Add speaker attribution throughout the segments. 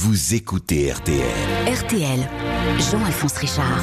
Speaker 1: vous écoutez RTL.
Speaker 2: RTL, Jean-Alphonse Richard.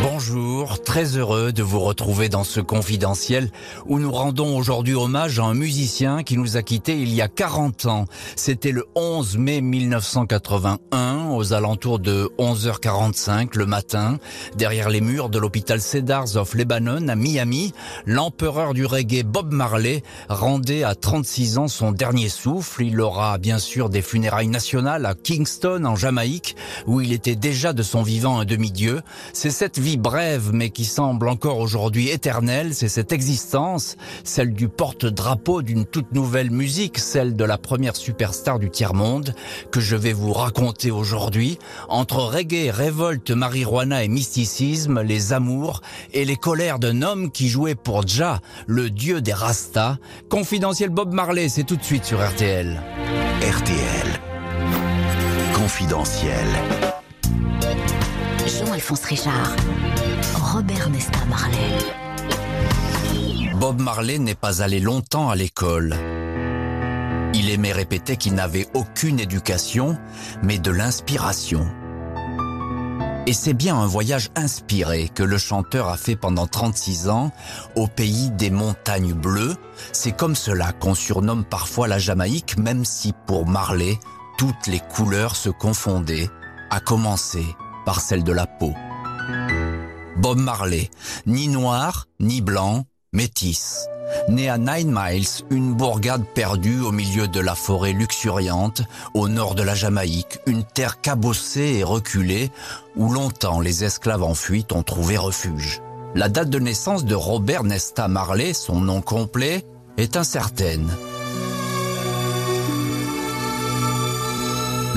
Speaker 3: Bonjour, très heureux de vous retrouver dans ce confidentiel où nous rendons aujourd'hui hommage à un musicien qui nous a quittés il y a 40 ans. C'était le 11 mai 1981 aux alentours de 11h45 le matin, derrière les murs de l'hôpital Cedars of Lebanon à Miami, l'empereur du reggae Bob Marley rendait à 36 ans son dernier souffle. Il aura bien sûr des funérailles nationales à Kingston en Jamaïque où il était déjà de son vivant un demi-dieu. C'est cette brève mais qui semble encore aujourd'hui éternelle, c'est cette existence, celle du porte-drapeau d'une toute nouvelle musique, celle de la première superstar du tiers-monde, que je vais vous raconter aujourd'hui. Entre reggae, révolte, marijuana et mysticisme, les amours et les colères d'un homme qui jouait pour Jah, le dieu des Rastas. Confidentiel Bob Marley, c'est tout de suite sur RTL.
Speaker 1: RTL. Confidentiel.
Speaker 2: Robert Nesta Marley.
Speaker 3: Bob Marley n'est pas allé longtemps à l'école. Il aimait répéter qu'il n'avait aucune éducation, mais de l'inspiration. Et c'est bien un voyage inspiré que le chanteur a fait pendant 36 ans au pays des montagnes bleues. C'est comme cela qu'on surnomme parfois la Jamaïque, même si pour Marley, toutes les couleurs se confondaient, à commencer par celle de la peau. Bob Marley, ni noir, ni blanc, métis. Né à Nine Miles, une bourgade perdue au milieu de la forêt luxuriante, au nord de la Jamaïque, une terre cabossée et reculée, où longtemps les esclaves en fuite ont trouvé refuge. La date de naissance de Robert Nesta Marley, son nom complet, est incertaine.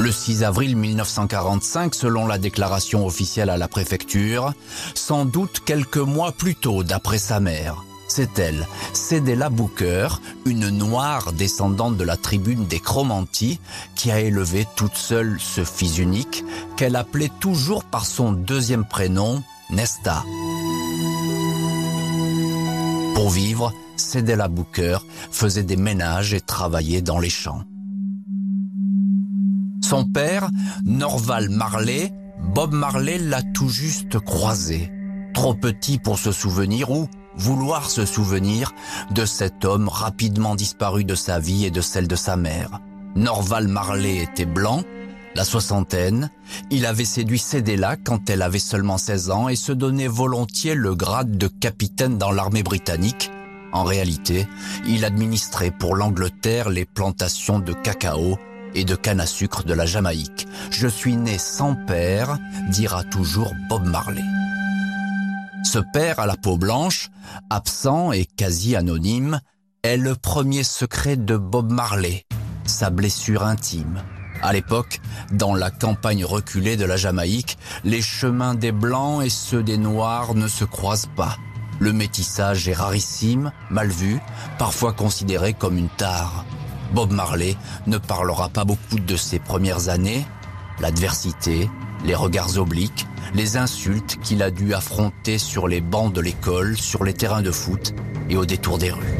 Speaker 3: Le 6 avril 1945, selon la déclaration officielle à la préfecture, sans doute quelques mois plus tôt d'après sa mère. C'est elle, Cédella Booker, une noire descendante de la tribune des Chromanti, qui a élevé toute seule ce fils unique, qu'elle appelait toujours par son deuxième prénom, Nesta. Pour vivre, Cédella Booker faisait des ménages et travaillait dans les champs. Son père, Norval Marley, Bob Marley l'a tout juste croisé. Trop petit pour se souvenir ou vouloir se souvenir de cet homme rapidement disparu de sa vie et de celle de sa mère. Norval Marley était blanc, la soixantaine, il avait séduit Cédella quand elle avait seulement 16 ans et se donnait volontiers le grade de capitaine dans l'armée britannique. En réalité, il administrait pour l'Angleterre les plantations de cacao et de canne à sucre de la Jamaïque. Je suis né sans père, dira toujours Bob Marley. Ce père à la peau blanche, absent et quasi anonyme, est le premier secret de Bob Marley, sa blessure intime. À l'époque, dans la campagne reculée de la Jamaïque, les chemins des Blancs et ceux des Noirs ne se croisent pas. Le métissage est rarissime, mal vu, parfois considéré comme une tare. Bob Marley ne parlera pas beaucoup de ses premières années, l'adversité, les regards obliques, les insultes qu'il a dû affronter sur les bancs de l'école, sur les terrains de foot et au détour des rues.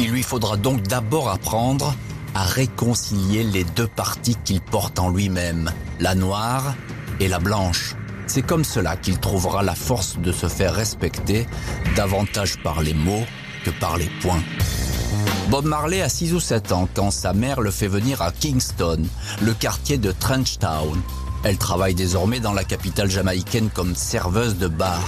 Speaker 3: Il lui faudra donc d'abord apprendre à réconcilier les deux parties qu'il porte en lui-même, la noire et la blanche. C'est comme cela qu'il trouvera la force de se faire respecter davantage par les mots que par les points. Bob Marley a 6 ou 7 ans quand sa mère le fait venir à Kingston, le quartier de Trenchtown. Elle travaille désormais dans la capitale jamaïcaine comme serveuse de bar.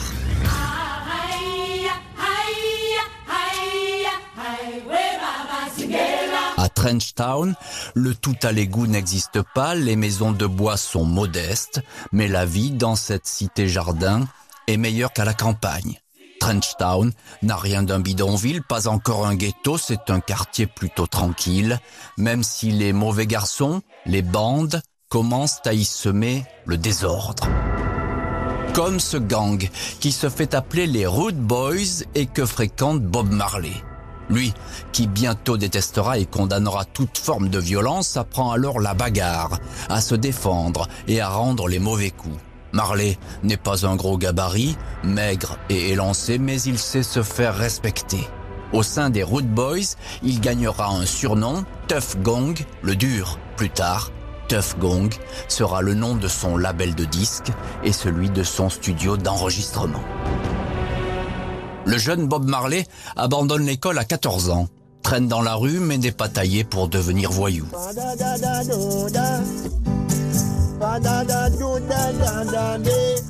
Speaker 3: À Trenchtown, le tout à l'égout n'existe pas, les maisons de bois sont modestes, mais la vie dans cette cité-jardin est meilleure qu'à la campagne. Trenchtown n'a rien d'un bidonville, pas encore un ghetto, c'est un quartier plutôt tranquille, même si les mauvais garçons, les bandes, commencent à y semer le désordre. Comme ce gang qui se fait appeler les Rude Boys et que fréquente Bob Marley. Lui, qui bientôt détestera et condamnera toute forme de violence, apprend alors la bagarre, à se défendre et à rendre les mauvais coups. Marley n'est pas un gros gabarit, maigre et élancé, mais il sait se faire respecter. Au sein des Root Boys, il gagnera un surnom, Tough Gong, le dur. Plus tard, Tough Gong sera le nom de son label de disques et celui de son studio d'enregistrement. Le jeune Bob Marley abandonne l'école à 14 ans, traîne dans la rue mais n'est pas taillé pour devenir voyou.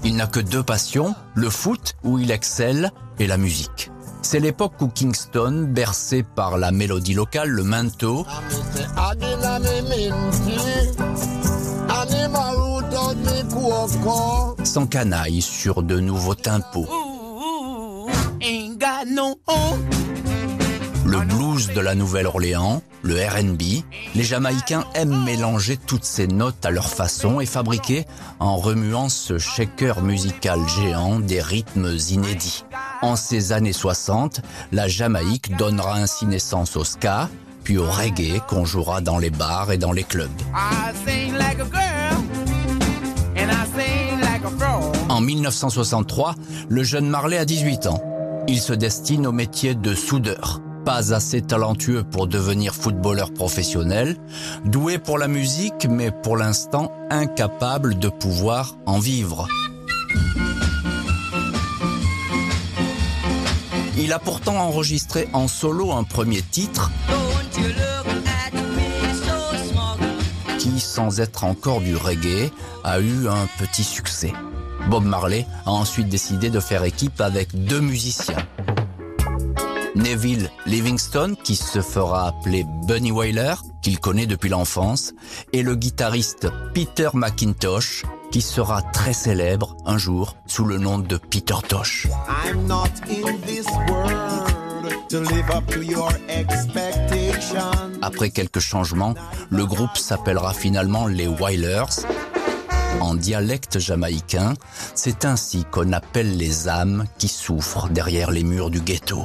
Speaker 3: Il n'a que deux passions, le foot où il excelle et la musique. C'est l'époque où Kingston, bercé par la mélodie locale, le manteau, s'encanaille sur de nouveaux tempos. Le blues de la Nouvelle-Orléans, le RB, les Jamaïcains aiment mélanger toutes ces notes à leur façon et fabriquer, en remuant ce shaker musical géant, des rythmes inédits. En ces années 60, la Jamaïque donnera ainsi naissance au ska, puis au reggae qu'on jouera dans les bars et dans les clubs. En 1963, le jeune Marley a 18 ans. Il se destine au métier de soudeur. Pas assez talentueux pour devenir footballeur professionnel, doué pour la musique, mais pour l'instant incapable de pouvoir en vivre. Il a pourtant enregistré en solo un premier titre qui, sans être encore du reggae, a eu un petit succès. Bob Marley a ensuite décidé de faire équipe avec deux musiciens. Neville Livingstone, qui se fera appeler Bunny Wailer, qu'il connaît depuis l'enfance, et le guitariste Peter McIntosh, qui sera très célèbre un jour sous le nom de Peter Tosh. Après quelques changements, le groupe s'appellera finalement les Wailers. En dialecte jamaïcain, c'est ainsi qu'on appelle les âmes qui souffrent derrière les murs du ghetto.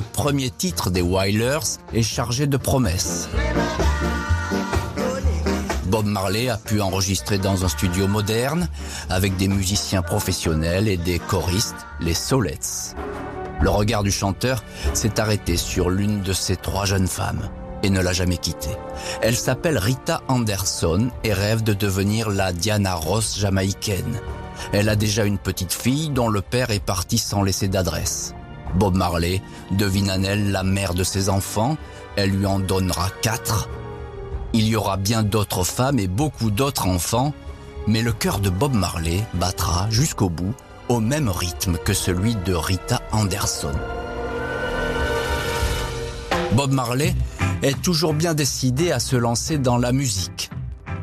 Speaker 3: Un premier titre des Wailers est chargé de promesses. Bob Marley a pu enregistrer dans un studio moderne avec des musiciens professionnels et des choristes, les Solets. Le regard du chanteur s'est arrêté sur l'une de ces trois jeunes femmes et ne l'a jamais quittée. Elle s'appelle Rita Anderson et rêve de devenir la Diana Ross jamaïcaine. Elle a déjà une petite fille dont le père est parti sans laisser d'adresse. Bob Marley devine en elle la mère de ses enfants, elle lui en donnera quatre. Il y aura bien d'autres femmes et beaucoup d'autres enfants, mais le cœur de Bob Marley battra jusqu'au bout au même rythme que celui de Rita Anderson. Bob Marley est toujours bien décidé à se lancer dans la musique.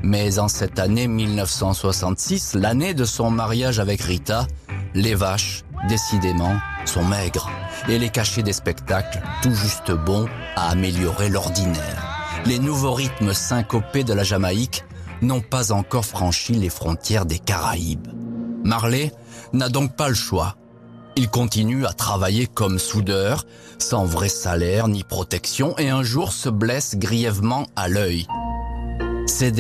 Speaker 3: Mais en cette année 1966, l'année de son mariage avec Rita, les vaches, décidément, sont maigres et les cachets des spectacles, tout juste bons à améliorer l'ordinaire. Les nouveaux rythmes syncopés de la Jamaïque n'ont pas encore franchi les frontières des Caraïbes. Marley n'a donc pas le choix. Il continue à travailler comme soudeur, sans vrai salaire ni protection, et un jour se blesse grièvement à l'œil.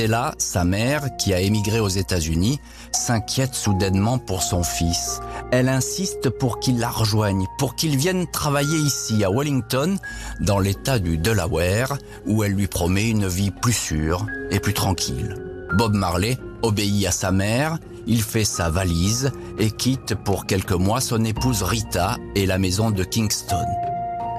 Speaker 3: Là, sa mère, qui a émigré aux États-Unis, s'inquiète soudainement pour son fils. Elle insiste pour qu'il la rejoigne, pour qu'il vienne travailler ici, à Wellington, dans l'état du Delaware, où elle lui promet une vie plus sûre et plus tranquille. Bob Marley obéit à sa mère, il fait sa valise et quitte pour quelques mois son épouse Rita et la maison de Kingston.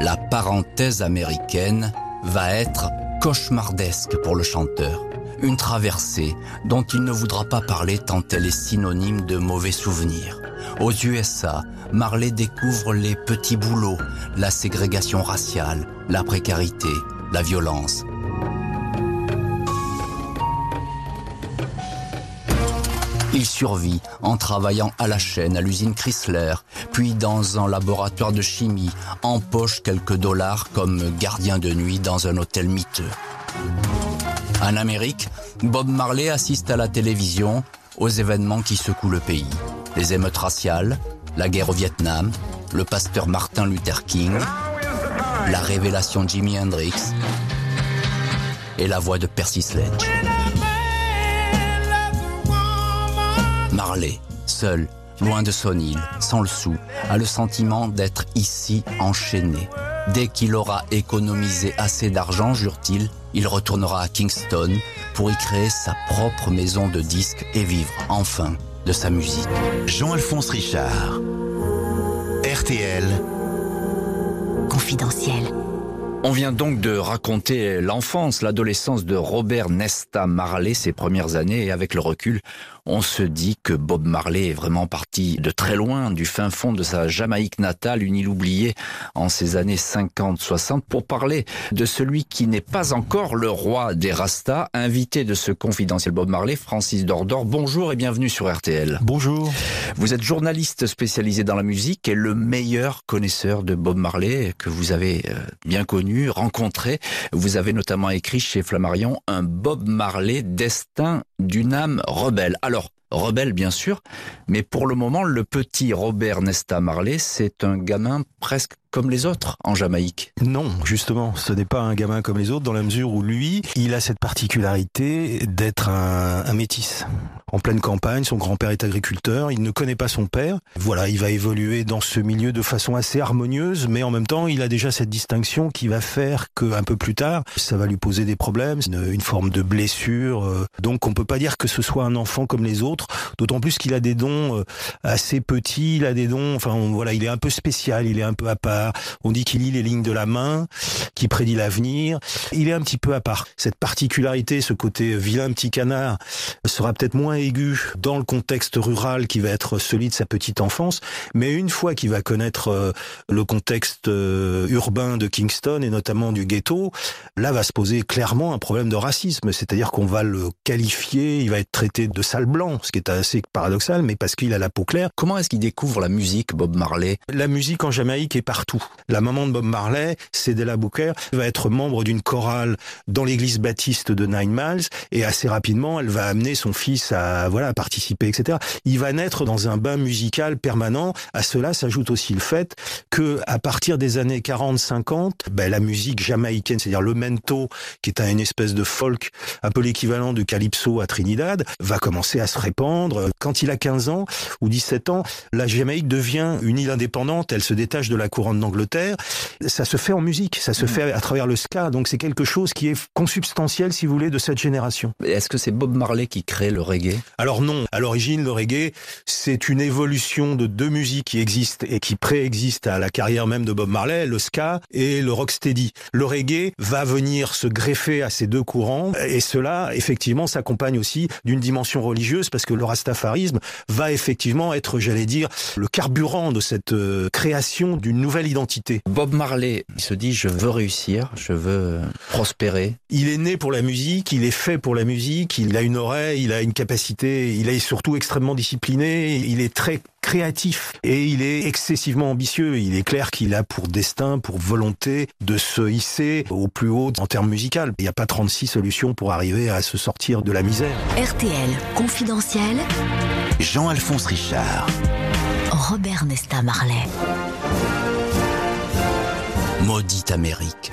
Speaker 3: La parenthèse américaine va être cauchemardesque pour le chanteur une traversée dont il ne voudra pas parler tant elle est synonyme de mauvais souvenirs. Aux USA, Marley découvre les petits boulots, la ségrégation raciale, la précarité, la violence. Il survit en travaillant à la chaîne à l'usine Chrysler, puis dans un laboratoire de chimie, empoche quelques dollars comme gardien de nuit dans un hôtel miteux. En Amérique, Bob Marley assiste à la télévision aux événements qui secouent le pays. Les émeutes raciales, la guerre au Vietnam, le pasteur Martin Luther King, la révélation Jimi Hendrix et la voix de Percy Sledge. Marley, seul, loin de son île, sans le sou, a le sentiment d'être ici enchaîné. Dès qu'il aura économisé assez d'argent, jure-t-il, il retournera à Kingston pour y créer sa propre maison de disques et vivre enfin de sa musique.
Speaker 1: Jean-Alphonse Richard. RTL.
Speaker 2: Confidentiel.
Speaker 3: On vient donc de raconter l'enfance, l'adolescence de Robert Nesta Marley, ses premières années, et avec le recul, on se dit que Bob Marley est vraiment parti de très loin, du fin fond de sa Jamaïque natale, une île oubliée en ces années 50-60, pour parler de celui qui n'est pas encore le roi des Rastas, invité de ce confidentiel Bob Marley, Francis Dordor. Bonjour et bienvenue sur RTL.
Speaker 4: Bonjour.
Speaker 3: Vous êtes journaliste spécialisé dans la musique et le meilleur connaisseur de Bob Marley que vous avez euh, bien connu, rencontré. Vous avez notamment écrit chez Flammarion un Bob Marley destin d'une âme rebelle. Alors, rebelle bien sûr, mais pour le moment, le petit Robert Nesta Marley, c'est un gamin presque comme les autres en Jamaïque.
Speaker 4: Non, justement, ce n'est pas un gamin comme les autres dans la mesure où lui, il a cette particularité d'être un, un métis. En pleine campagne, son grand-père est agriculteur, il ne connaît pas son père. Voilà, il va évoluer dans ce milieu de façon assez harmonieuse, mais en même temps, il a déjà cette distinction qui va faire qu'un peu plus tard, ça va lui poser des problèmes, une, forme de blessure. euh. Donc on peut pas dire que ce soit un enfant comme les autres, d'autant plus qu'il a des dons euh, assez petits, il a des dons, enfin voilà, il est un peu spécial, il est un peu à part. On dit qu'il lit les lignes de la main, qu'il prédit l'avenir. Il est un petit peu à part. Cette particularité, ce côté vilain petit canard, sera peut-être moins aigu dans le contexte rural qui va être celui de sa petite enfance, mais une fois qu'il va connaître euh, le contexte euh, urbain de Kingston et notamment du ghetto, là va se poser clairement un problème de racisme, c'est-à-dire qu'on va le qualifier, il va être traité de sale blanc, ce qui est assez paradoxal, mais parce qu'il a la peau claire.
Speaker 3: Comment est-ce qu'il découvre la musique, Bob Marley?
Speaker 4: La musique en Jamaïque est La maman de Bob Marley, c'est Della Booker, va être membre d'une chorale dans l'église baptiste de Nine Miles et assez rapidement, elle va amener son fils à voilà à participer, etc. Il va naître dans un bain musical permanent. À cela s'ajoute aussi le fait que à partir des années 40-50, ben, la musique jamaïcaine, c'est-à-dire le mento, qui est une espèce de folk, un peu l'équivalent du calypso à Trinidad, va commencer à se répandre. Quand il a 15 ans ou 17 ans, la Jamaïque devient une île indépendante, elle se détache de la couronne d'Angleterre. Ça se fait en musique, ça se fait à travers le ska, donc c'est quelque chose qui est consubstantiel, si vous voulez, de cette génération.
Speaker 3: Est-ce que c'est Bob Marley qui crée le reggae?
Speaker 4: Alors non, à l'origine, le reggae, c'est une évolution de deux musiques qui existent et qui préexistent à la carrière même de Bob Marley, le ska et le rocksteady. Le reggae va venir se greffer à ces deux courants et cela, effectivement, s'accompagne aussi d'une dimension religieuse parce que le rastafarisme va effectivement être, j'allais dire, le carburant de cette euh, création d'une nouvelle identité.
Speaker 3: Bob Marley, il se dit je veux réussir, je veux prospérer.
Speaker 4: Il est né pour la musique, il est fait pour la musique, il a une oreille, il a une capacité, il est surtout extrêmement discipliné, il est très créatif et il est excessivement ambitieux. Il est clair qu'il a pour destin, pour volonté de se hisser au plus haut en termes musicaux. Il n'y a pas 36 solutions pour arriver à se sortir de la misère.
Speaker 2: RTL Confidentiel.
Speaker 1: Jean-Alphonse Richard.
Speaker 2: Robert Nesta Marley.
Speaker 3: Maudite Amérique.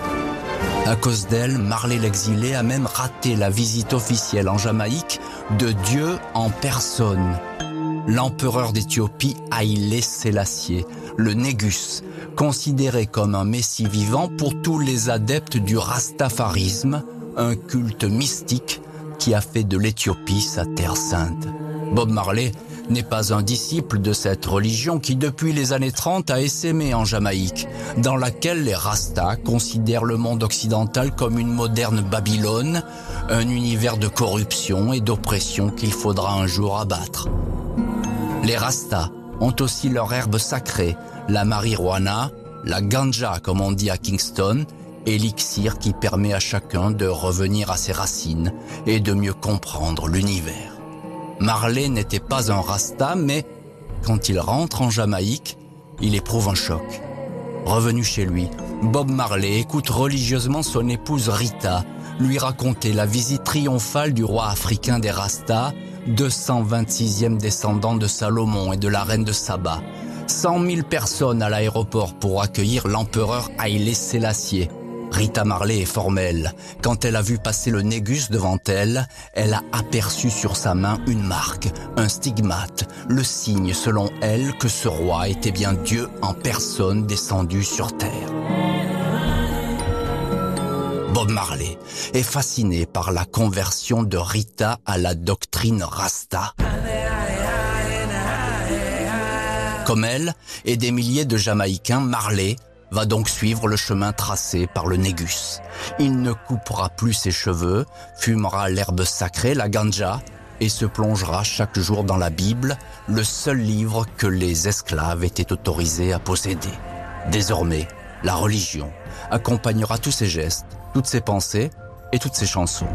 Speaker 3: À cause d'elle, Marley l'exilé a même raté la visite officielle en Jamaïque de Dieu en personne. L'empereur d'Éthiopie Haïlé Sélassié, le Négus, considéré comme un messie vivant pour tous les adeptes du rastafarisme, un culte mystique qui a fait de l'Éthiopie sa terre sainte. Bob Marley n'est pas un disciple de cette religion qui depuis les années 30 a essaimé en Jamaïque, dans laquelle les Rastas considèrent le monde occidental comme une moderne Babylone, un univers de corruption et d'oppression qu'il faudra un jour abattre. Les Rastas ont aussi leur herbe sacrée, la marijuana, la ganja comme on dit à Kingston, élixir qui permet à chacun de revenir à ses racines et de mieux comprendre l'univers. Marley n'était pas un rasta, mais quand il rentre en Jamaïque, il éprouve un choc. Revenu chez lui, Bob Marley écoute religieusement son épouse Rita lui raconter la visite triomphale du roi africain des Rastas, 226e descendant de Salomon et de la reine de Saba. 100 000 personnes à l'aéroport pour accueillir l'empereur Haïlé Sélassié. Rita Marley est formelle. Quand elle a vu passer le Négus devant elle, elle a aperçu sur sa main une marque, un stigmate, le signe selon elle que ce roi était bien Dieu en personne descendu sur terre. Bob Marley est fasciné par la conversion de Rita à la doctrine Rasta. Comme elle et des milliers de Jamaïcains, Marley va donc suivre le chemin tracé par le Négus. Il ne coupera plus ses cheveux, fumera l'herbe sacrée, la ganja, et se plongera chaque jour dans la Bible, le seul livre que les esclaves étaient autorisés à posséder. Désormais, la religion accompagnera tous ses gestes, toutes ses pensées et toutes ses chansons.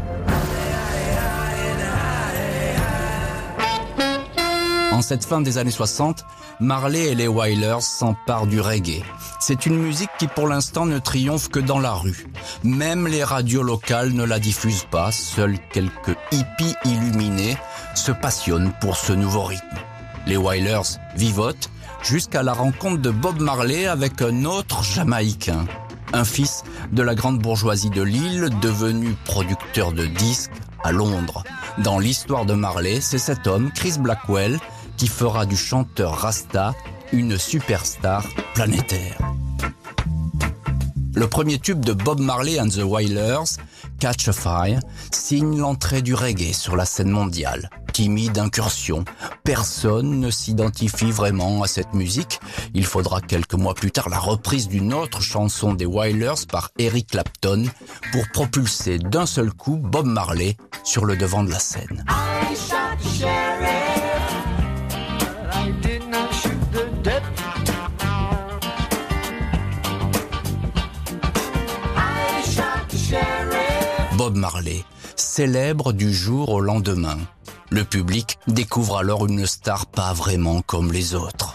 Speaker 3: Cette fin des années 60, Marley et les Wailers s'emparent du reggae. C'est une musique qui pour l'instant ne triomphe que dans la rue. Même les radios locales ne la diffusent pas, seuls quelques hippies illuminés se passionnent pour ce nouveau rythme. Les Wailers vivotent jusqu'à la rencontre de Bob Marley avec un autre Jamaïcain, un fils de la grande bourgeoisie de l'île devenu producteur de disques à Londres. Dans l'histoire de Marley, c'est cet homme, Chris Blackwell, qui fera du chanteur Rasta une superstar planétaire. Le premier tube de Bob Marley and the Wailers, Catch a Fire, signe l'entrée du reggae sur la scène mondiale. Timide incursion, personne ne s'identifie vraiment à cette musique. Il faudra quelques mois plus tard la reprise d'une autre chanson des Wailers par Eric Clapton pour propulser d'un seul coup Bob Marley sur le devant de la scène. Bob Marley, célèbre du jour au lendemain. Le public découvre alors une star pas vraiment comme les autres.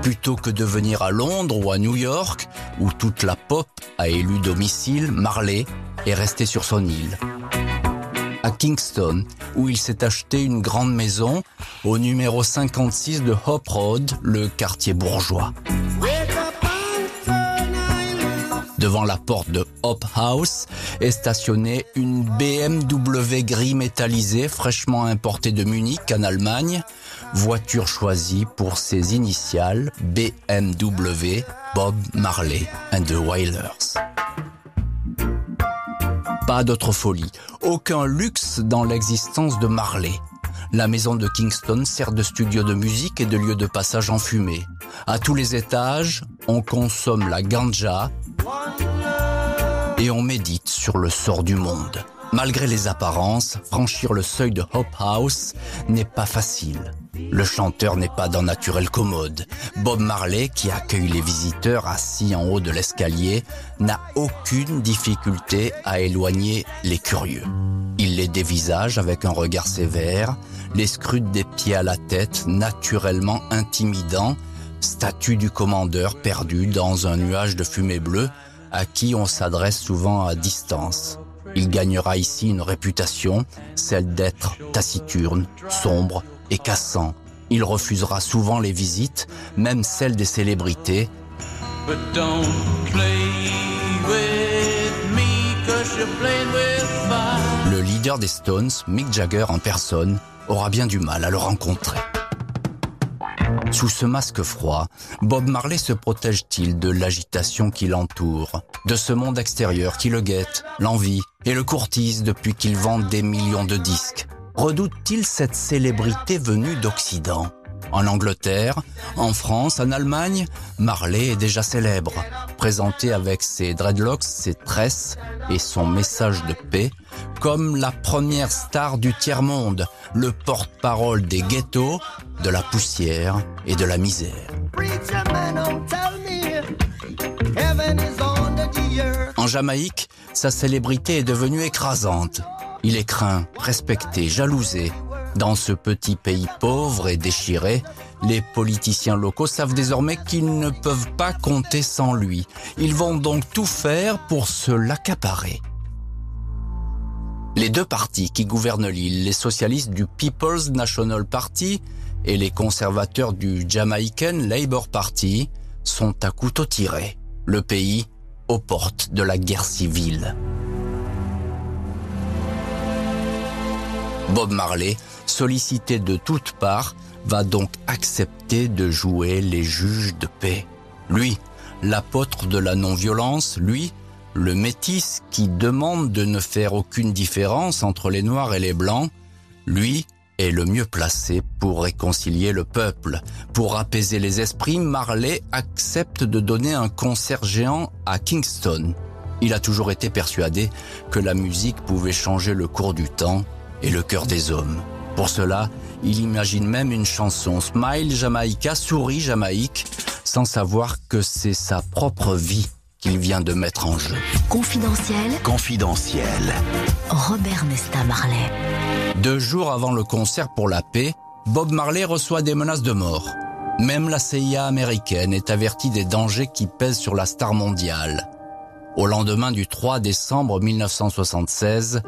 Speaker 3: Plutôt que de venir à Londres ou à New York, où toute la pop a élu domicile, Marley est resté sur son île. À Kingston, où il s'est acheté une grande maison au numéro 56 de Hop Road, le quartier bourgeois. Devant la porte de Hop House est stationnée une BMW gris métallisée fraîchement importée de Munich en Allemagne, voiture choisie pour ses initiales BMW Bob Marley and the Wailers. Pas d'autre folie, aucun luxe dans l'existence de Marley. La maison de Kingston sert de studio de musique et de lieu de passage en fumée. À tous les étages, on consomme la ganja, et on médite sur le sort du monde. Malgré les apparences, franchir le seuil de Hope House n'est pas facile. Le chanteur n'est pas d'un naturel commode. Bob Marley, qui accueille les visiteurs assis en haut de l'escalier, n'a aucune difficulté à éloigner les curieux. Il les dévisage avec un regard sévère, les scrute des pieds à la tête, naturellement intimidant, statue du commandeur perdu dans un nuage de fumée bleue, à qui on s'adresse souvent à distance. Il gagnera ici une réputation, celle d'être taciturne, sombre et cassant. Il refusera souvent les visites, même celles des célébrités. Le leader des Stones, Mick Jagger en personne, aura bien du mal à le rencontrer. Sous ce masque froid, Bob Marley se protège-t-il de l'agitation qui l'entoure, de ce monde extérieur qui le guette, l'envie et le courtise depuis qu'il vend des millions de disques? Redoute-t-il cette célébrité venue d'Occident? En Angleterre, en France, en Allemagne, Marley est déjà célèbre. Présenté avec ses dreadlocks, ses tresses et son message de paix, comme la première star du tiers-monde, le porte-parole des ghettos, de la poussière et de la misère. En Jamaïque, sa célébrité est devenue écrasante. Il est craint, respecté, jalousé. Dans ce petit pays pauvre et déchiré, les politiciens locaux savent désormais qu'ils ne peuvent pas compter sans lui. Ils vont donc tout faire pour se l'accaparer. Les deux partis qui gouvernent l'île, les socialistes du People's National Party et les conservateurs du Jamaican Labour Party, sont à couteau tiré. Le pays aux portes de la guerre civile. Bob Marley, sollicité de toutes parts, va donc accepter de jouer les juges de paix. Lui, l'apôtre de la non-violence, lui, le métis qui demande de ne faire aucune différence entre les noirs et les blancs, lui est le mieux placé pour réconcilier le peuple. Pour apaiser les esprits, Marley accepte de donner un concert géant à Kingston. Il a toujours été persuadé que la musique pouvait changer le cours du temps et le cœur des hommes. Pour cela, il imagine même une chanson Smile Jamaica, souris Jamaïque, sans savoir que c'est sa propre vie qu'il vient de mettre en jeu.
Speaker 2: Confidentiel,
Speaker 1: Confidentiel.
Speaker 2: Robert Nesta Marley.
Speaker 3: Deux jours avant le concert pour la paix, Bob Marley reçoit des menaces de mort. Même la CIA américaine est avertie des dangers qui pèsent sur la star mondiale. Au lendemain du 3 décembre 1976,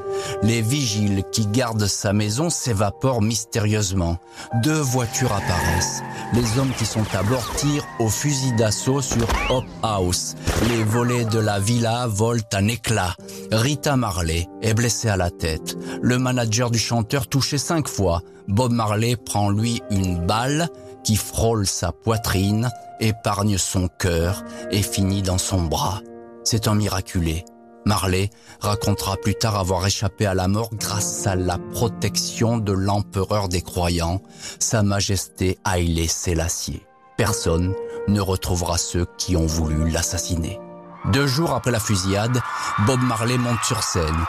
Speaker 3: les vigiles qui gardent sa maison s'évaporent mystérieusement. Deux voitures apparaissent. Les hommes qui sont à bord tirent au fusil d'assaut sur Hop House. Les volets de la villa volent en éclats. Rita Marley est blessée à la tête. Le manager du chanteur touché cinq fois. Bob Marley prend lui une balle qui frôle sa poitrine, épargne son cœur et finit dans son bras. C'est un miraculé. Marley racontera plus tard avoir échappé à la mort grâce à la protection de l'empereur des croyants, Sa Majesté Haïlé Sélassié. Personne ne retrouvera ceux qui ont voulu l'assassiner. Deux jours après la fusillade, Bob Marley monte sur scène.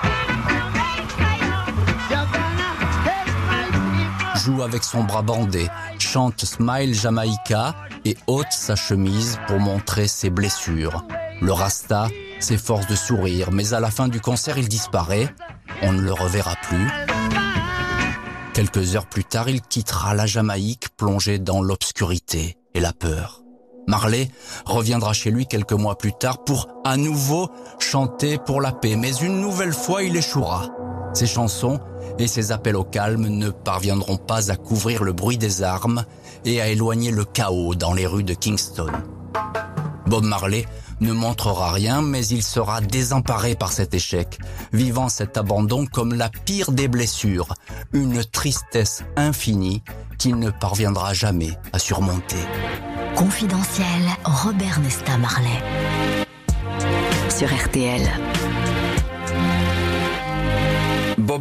Speaker 3: Joue avec son bras bandé, chante Smile Jamaica et ôte sa chemise pour montrer ses blessures. Le Rasta s'efforce de sourire, mais à la fin du concert, il disparaît. On ne le reverra plus. Quelques heures plus tard, il quittera la Jamaïque plongé dans l'obscurité et la peur. Marley reviendra chez lui quelques mois plus tard pour à nouveau chanter pour la paix, mais une nouvelle fois il échouera. Ses chansons et ses appels au calme ne parviendront pas à couvrir le bruit des armes et à éloigner le chaos dans les rues de Kingston. Bob Marley ne montrera rien, mais il sera désemparé par cet échec, vivant cet abandon comme la pire des blessures, une tristesse infinie qu'il ne parviendra jamais à surmonter.
Speaker 2: Confidentiel, Robert Nesta Marley. Sur RTL.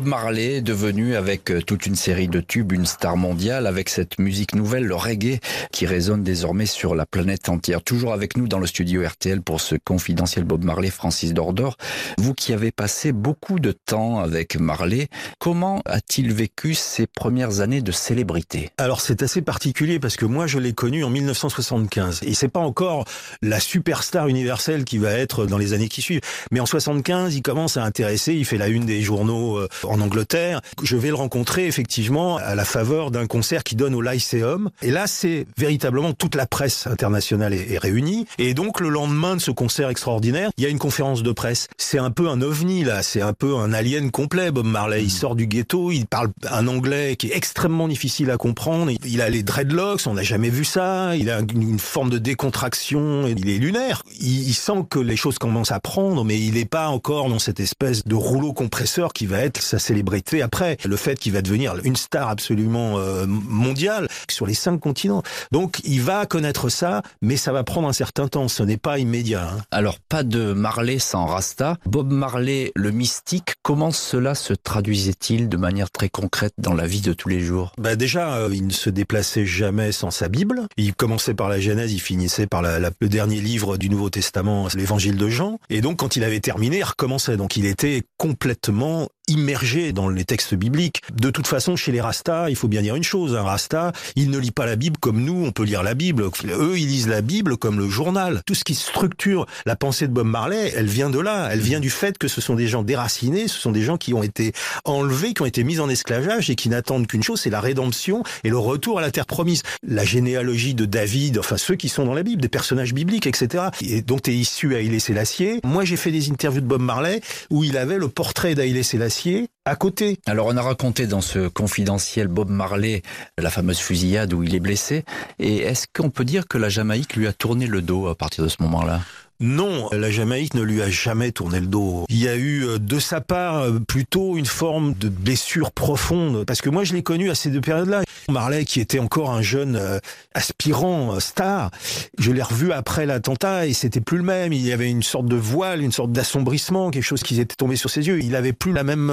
Speaker 3: Marley devenu, avec euh, toute une série de tubes, une star mondiale, avec cette musique nouvelle, le reggae, qui résonne désormais sur la planète entière. Toujours avec nous dans le studio RTL pour ce confidentiel Bob Marley, Francis Dordor. Vous qui avez passé beaucoup de temps avec Marley, comment a-t-il vécu ses premières années de célébrité?
Speaker 4: Alors c'est assez particulier parce que moi je l'ai connu en 1975 et c'est pas encore la superstar universelle qui va être dans les années qui suivent. Mais en 75, il commence à intéresser, il fait la une des journaux euh, en Angleterre. Je vais le rencontrer effectivement à la faveur d'un concert qui donne au Lyceum. Et là, c'est véritablement toute la presse internationale est, réunie. Et donc, le lendemain de ce concert extraordinaire, il y a une conférence de presse. C'est un peu un ovni, là. C'est un peu un alien complet, Bob Marley. Il mm. sort du ghetto, il parle un anglais qui est extrêmement difficile à comprendre. Il a les dreadlocks, on n'a jamais vu ça. Il a une forme de décontraction. Il est lunaire. Il, il sent que les choses commencent à prendre, mais il n'est pas encore dans cette espèce de rouleau compresseur qui va être sa célébrité après, le fait qu'il va devenir une star absolument euh, mondiale sur les cinq continents. Donc il va connaître ça, mais ça va prendre un certain temps, ce n'est pas immédiat. Hein.
Speaker 3: Alors pas de Marley sans Rasta. Bob Marley, le mystique, comment cela se traduisait-il de manière très concrète dans la vie de tous les jours?
Speaker 4: Bah Déjà, euh, il ne se déplaçait jamais sans sa Bible. Il commençait par la Genèse, il finissait par la, le dernier livre du Nouveau Testament, l'évangile de Jean. Et donc quand il avait terminé, il recommençait. Donc il était complètement immergé dans les textes bibliques. De toute façon, chez les Rastas, il faut bien dire une chose, un Rasta, il ne lit pas la Bible comme nous, on peut lire la Bible. Eux, ils lisent la Bible comme le journal. Tout ce qui structure la pensée de Bob Marley, elle vient de là. Elle vient du fait que ce sont des gens déracinés, ce sont des gens qui ont été enlevés, qui ont été mis en esclavage et qui n'attendent qu'une chose, c'est la rédemption et le retour à la terre promise. La généalogie de David, enfin ceux qui sont dans la Bible, des personnages bibliques, etc. Et dont est issu Haïlé Sélassié. Moi, j'ai fait des interviews de Bob Marley où il avait le portrait d'Haïlé Sélassié à côté.
Speaker 3: Alors on a raconté dans ce confidentiel Bob Marley la fameuse fusillade où il est blessé. Et est-ce qu'on peut dire que la Jamaïque lui a tourné le dos à partir de ce moment-là?
Speaker 4: Non, la Jamaïque ne lui a jamais tourné le dos. Il y a eu euh, de sa part euh, plutôt une forme de blessure profonde, parce que moi je l'ai connu à ces deux périodes-là. Marley, qui était encore un jeune euh, aspirant star, je l'ai revu après l'attentat et c'était plus le même. Il y avait une sorte de voile, une sorte d'assombrissement, quelque chose qui était tombé sur ses yeux. Il avait plus la même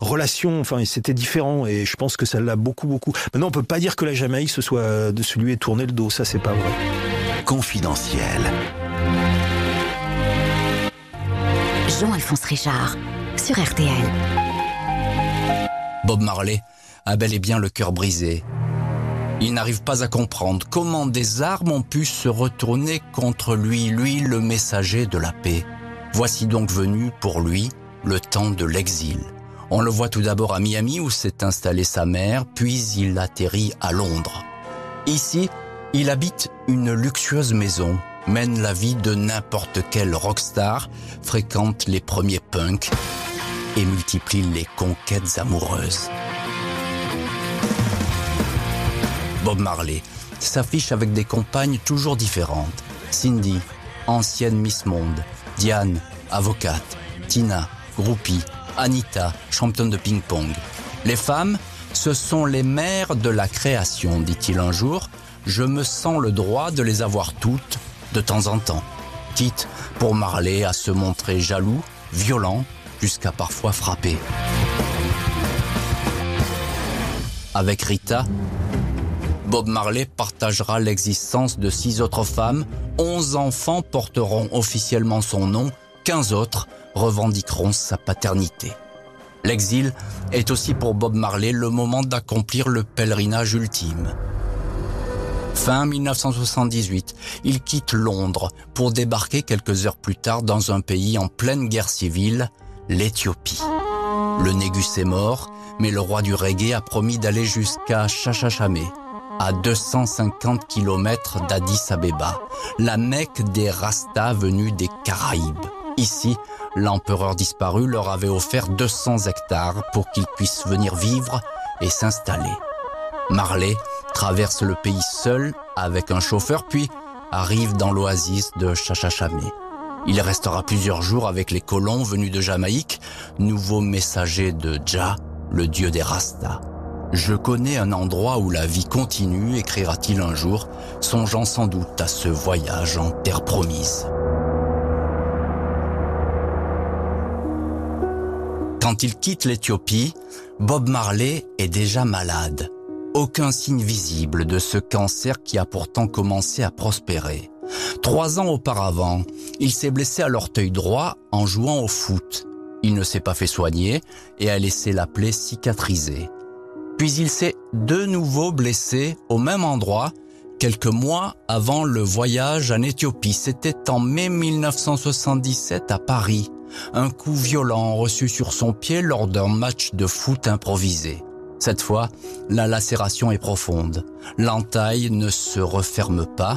Speaker 4: relation, enfin c'était différent et je pense que ça l'a beaucoup beaucoup. Maintenant on peut pas dire que la Jamaïque se soit de se lui ait tourné le dos, ça c'est pas vrai.
Speaker 1: Confidentiel.
Speaker 2: Jean-Alphonse Richard sur RTL.
Speaker 3: Bob Marley a bel et bien le cœur brisé. Il n'arrive pas à comprendre comment des armes ont pu se retourner contre lui, lui le messager de la paix. Voici donc venu pour lui le temps de l'exil. On le voit tout d'abord à Miami où s'est installée sa mère, puis il atterrit à Londres. Ici, il habite une luxueuse maison mène la vie de n'importe quel rockstar, fréquente les premiers punks et multiplie les conquêtes amoureuses. Bob Marley s'affiche avec des compagnes toujours différentes. Cindy, ancienne Miss Monde, Diane, avocate, Tina, groupie, Anita, championne de ping-pong. Les femmes, ce sont les mères de la création, dit-il un jour. Je me sens le droit de les avoir toutes de temps en temps, quitte pour Marley à se montrer jaloux, violent, jusqu'à parfois frapper. Avec Rita, Bob Marley partagera l'existence de six autres femmes, onze enfants porteront officiellement son nom, quinze autres revendiqueront sa paternité. L'exil est aussi pour Bob Marley le moment d'accomplir le pèlerinage ultime. Fin 1978, il quitte Londres pour débarquer quelques heures plus tard dans un pays en pleine guerre civile, l'Éthiopie. Le Négus est mort, mais le roi du reggae a promis d'aller jusqu'à Chachachamé, à 250 km d'Addis Abeba, la Mecque des Rastas venus des Caraïbes. Ici, l'empereur disparu leur avait offert 200 hectares pour qu'ils puissent venir vivre et s'installer. Marley traverse le pays seul avec un chauffeur, puis arrive dans l'oasis de Chachachamé. Il restera plusieurs jours avec les colons venus de Jamaïque, nouveaux messagers de Jah, le dieu des Rastas. Je connais un endroit où la vie continue, écrira-t-il un jour, songeant sans doute à ce voyage en terre promise. Quand il quitte l'Éthiopie, Bob Marley est déjà malade aucun signe visible de ce cancer qui a pourtant commencé à prospérer. Trois ans auparavant, il s'est blessé à l'orteil droit en jouant au foot. Il ne s'est pas fait soigner et a laissé la plaie cicatriser. Puis il s'est de nouveau blessé au même endroit quelques mois avant le voyage en Éthiopie. C'était en mai 1977 à Paris. Un coup violent reçu sur son pied lors d'un match de foot improvisé. Cette fois, la lacération est profonde. L'entaille ne se referme pas.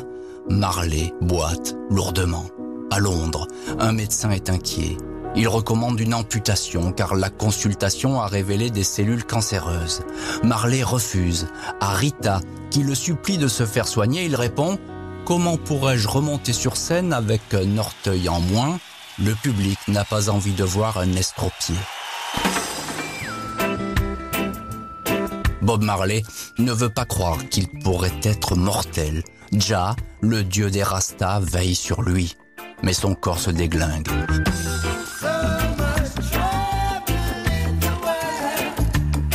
Speaker 3: Marley boite lourdement. À Londres, un médecin est inquiet. Il recommande une amputation car la consultation a révélé des cellules cancéreuses. Marley refuse. À Rita, qui le supplie de se faire soigner, il répond Comment pourrais-je remonter sur scène avec un orteil en moins? Le public n'a pas envie de voir un estropié. Bob Marley ne veut pas croire qu'il pourrait être mortel. Jah, le dieu des Rastas, veille sur lui. Mais son corps se déglingue.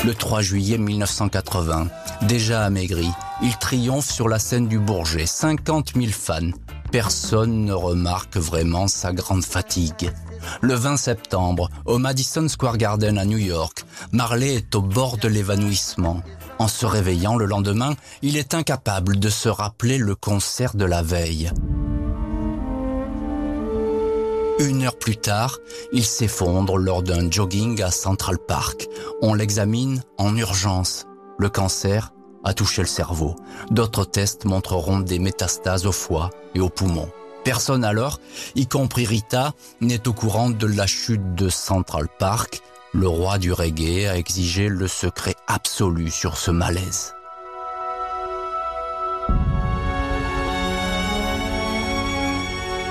Speaker 3: Le 3 juillet 1980, déjà amaigri, il triomphe sur la scène du Bourget. 50 000 fans. Personne ne remarque vraiment sa grande fatigue. Le 20 septembre, au Madison Square Garden à New York, Marley est au bord de l'évanouissement. En se réveillant le lendemain, il est incapable de se rappeler le concert de la veille. Une heure plus tard, il s'effondre lors d'un jogging à Central Park. On l'examine en urgence. Le cancer a touché le cerveau. D'autres tests montreront des métastases au foie et aux poumons. Personne alors, y compris Rita, n'est au courant de la chute de Central Park. le roi du reggae a exigé le secret absolu sur ce malaise.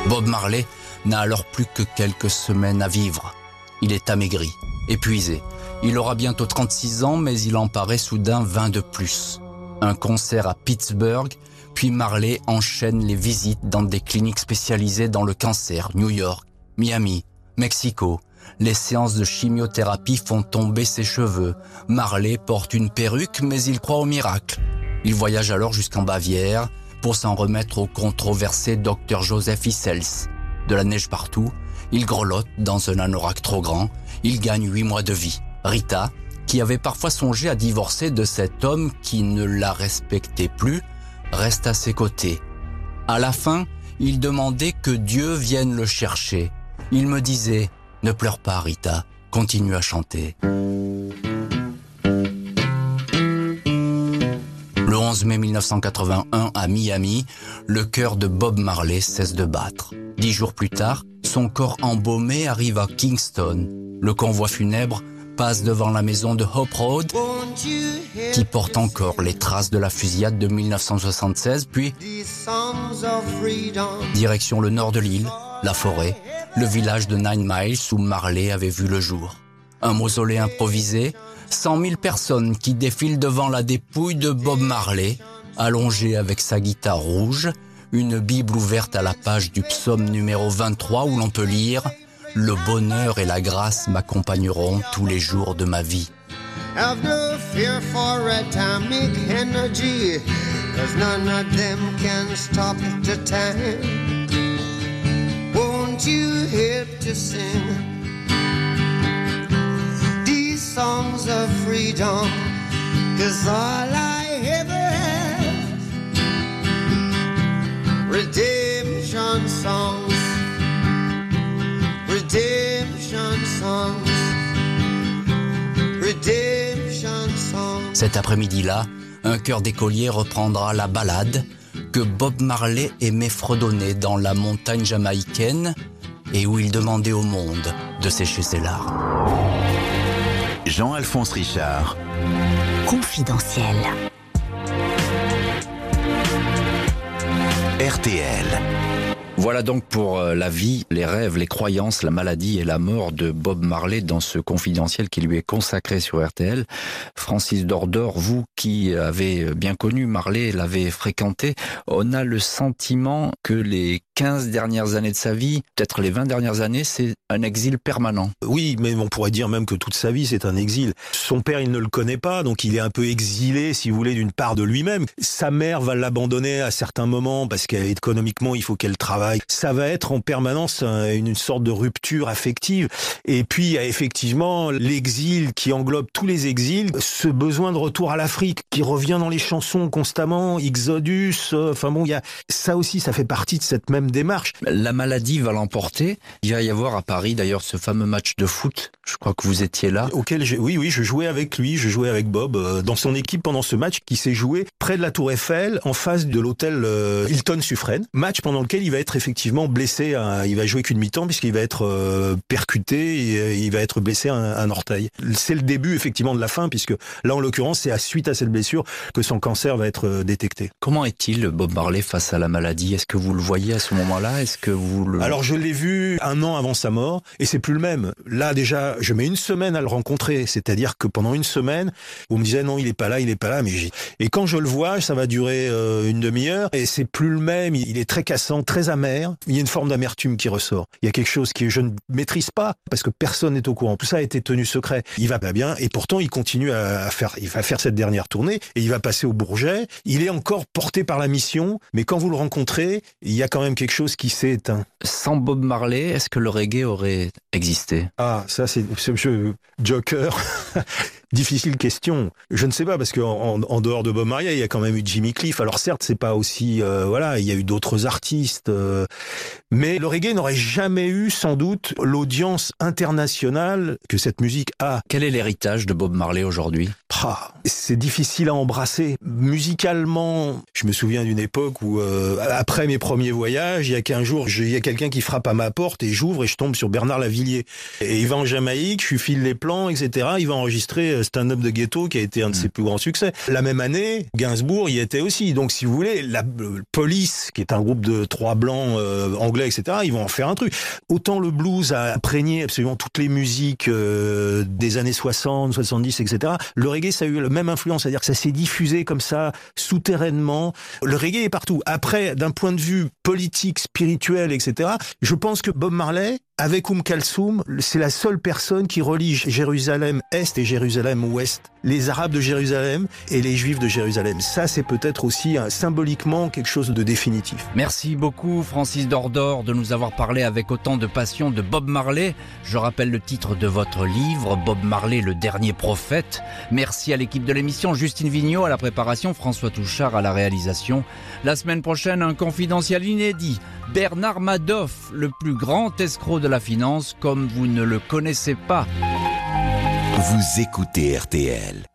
Speaker 3: Bob Marley n'a alors plus que quelques semaines à vivre. Il est amaigri, épuisé. Il aura bientôt 36 ans, mais il en paraît soudain 20 de plus. Un concert à Pittsburgh, puis Marley enchaîne les visites dans des cliniques spécialisées dans le cancer, New York, Miami, Mexico. Les séances de chimiothérapie font tomber ses cheveux. Marley porte une perruque, mais il croit au miracle. Il voyage alors jusqu'en Bavière pour s'en remettre au controversé docteur Joseph Issels. De la neige partout, il grelotte dans un anorak trop grand, il gagne huit mois de vie. Rita, qui avait parfois songé à divorcer de cet homme qui ne la respectait plus, reste à ses côtés. À la fin, il demandait que Dieu vienne le chercher. Il me disait, ne pleure pas Rita, continue à chanter. Le 11 mai 1981, à Miami, le cœur de Bob Marley cesse de battre. Dix jours plus tard, son corps embaumé arrive à Kingston. Le convoi funèbre passe devant la maison de Hope Road, qui porte encore les traces de la fusillade de 1976, puis direction le nord de l'île, la forêt, le village de Nine Miles où Marley avait vu le jour. Un mausolée improvisé, 100 000 personnes qui défilent devant la dépouille de Bob Marley, allongé avec sa guitare rouge, une Bible ouverte à la page du psaume numéro 23 où l'on peut lire Le bonheur et la grâce m'accompagneront tous les jours de ma vie.
Speaker 5: Songs of freedom? Cause all I ever
Speaker 3: Cet après-midi-là, un chœur d'écoliers reprendra la balade que Bob Marley aimait fredonner dans la montagne jamaïcaine et où il demandait au monde de sécher ses larmes.
Speaker 1: Jean-Alphonse Richard,
Speaker 2: Confidentiel.
Speaker 1: RTL.
Speaker 3: Voilà donc pour euh, la vie, les rêves, les croyances, la maladie et la mort de Bob Marley dans ce confidentiel qui lui est consacré sur RTL. Francis Dordor, vous qui avez bien connu Marley, l'avez fréquenté, on a le sentiment que les 15 dernières années de sa vie, peut-être les 20 dernières années, c'est un exil permanent.
Speaker 4: Oui, mais on pourrait dire même que toute sa vie, c'est un exil. Son père, il ne le connaît pas, donc il est un peu exilé, si vous voulez, d'une part de lui-même. Sa mère va l'abandonner à certains moments parce qu'économiquement, il faut qu'elle travaille. Ça va être en permanence un- une sorte de rupture affective. Et puis, il y a effectivement l'exil qui englobe tous les exils, ce besoin de retour à l'Afrique qui revient dans les chansons constamment, Exodus, euh, enfin bon, il y a ça aussi, ça fait partie de cette même démarche.
Speaker 3: La maladie va l'emporter. Il va y avoir à Paris d'ailleurs ce fameux match de foot. Je crois que vous étiez là.
Speaker 4: auquel oui, oui, je jouais avec lui, je jouais avec Bob euh, dans son équipe pendant ce match qui s'est joué près de la Tour Eiffel, en face de l'hôtel euh, Hilton Suffren. Match pendant lequel il va être effectivement blessé, à- il va jouer qu'une mi-temps puisqu'il va être euh, percuté, et, il va être blessé à un, un orteil. C'est le début effectivement de la fin puisque là en l'occurrence c'est à suite à cette blessure que son cancer va être détecté.
Speaker 3: Comment est-il Bob Marley face à la maladie? Est-ce que vous le voyez à ce
Speaker 4: Alors je l'ai vu un an avant sa mort et c'est plus le même. Là déjà, je mets une semaine à le rencontrer, c'est-à-dire que pendant une semaine, on me disait non, il est pas là, il est pas là, mais et quand je le vois, ça va durer euh, une demi-heure et c'est plus le même. Il est très cassant, très amer. Il y a une forme d'amertume qui ressort. Il y a quelque chose que je ne maîtrise pas parce que personne n'est au courant. Tout ça a été tenu secret. Il va pas bien et pourtant il continue à à faire. Il va faire cette dernière tournée et il va passer au Bourget. Il est encore porté par la mission, mais quand vous le rencontrez, il y a quand même quelque chose qui s'est éteint.
Speaker 3: Sans Bob Marley, est-ce que le reggae aurait existé?
Speaker 4: Ah, ça c'est ce jeu Joker. Difficile question. Je ne sais pas parce qu'en en, en dehors de Bob Marley, il y a quand même eu Jimmy Cliff. Alors certes, c'est pas aussi euh, voilà, il y a eu d'autres artistes, euh, Mais le reggae n'aurait jamais eu sans doute l'audience internationale que cette musique a.
Speaker 3: Quel est l'héritage de Bob Marley aujourd'hui?
Speaker 4: C'est difficile à embrasser. Musicalement, je me souviens d'une époque où, euh, après mes premiers voyages, il y a 15 jours, il y a quelqu'un qui frappe à ma porte et j'ouvre et je tombe sur Bernard Lavillier. Et il va en Jamaïque, je lui file les plans, etc. Il va enregistrer euh, Stand Up de Ghetto, qui a été un de ses mm. plus grands succès. La même année, Gainsbourg y était aussi. Donc, si vous voulez, la euh, police, qui est un groupe de trois blancs anglais, etc., ils vont en faire un truc. Autant le blues a imprégné absolument toutes les musiques des années 60, 70, etc. Le reggae, ça a eu la même influence, c'est-à-dire que ça s'est diffusé comme ça, souterrainement. Le reggae est partout. Après, d'un point de vue politique, spirituel, etc., je pense que Bob Marley, avec Oum Kalsoum, c'est la seule personne qui relie Jérusalem Est et Jérusalem Ouest, les Arabes de Jérusalem et les Juifs de Jérusalem. Ça, c'est peut-être aussi symboliquement quelque chose de définitif.
Speaker 3: Merci beaucoup, Francis Dordor, de nous avoir parlé avec autant de passion de Bob Marley. Je rappelle le titre de votre livre, Bob Marley, le dernier prophète. Merci à l'équipe de l'émission, Justine Vignot à la préparation, François Touchard à la réalisation. La semaine prochaine, un confidentiel inédit. Bernard Madoff, le plus grand escroc de la finance comme vous ne le connaissez pas.
Speaker 1: Vous écoutez RTL.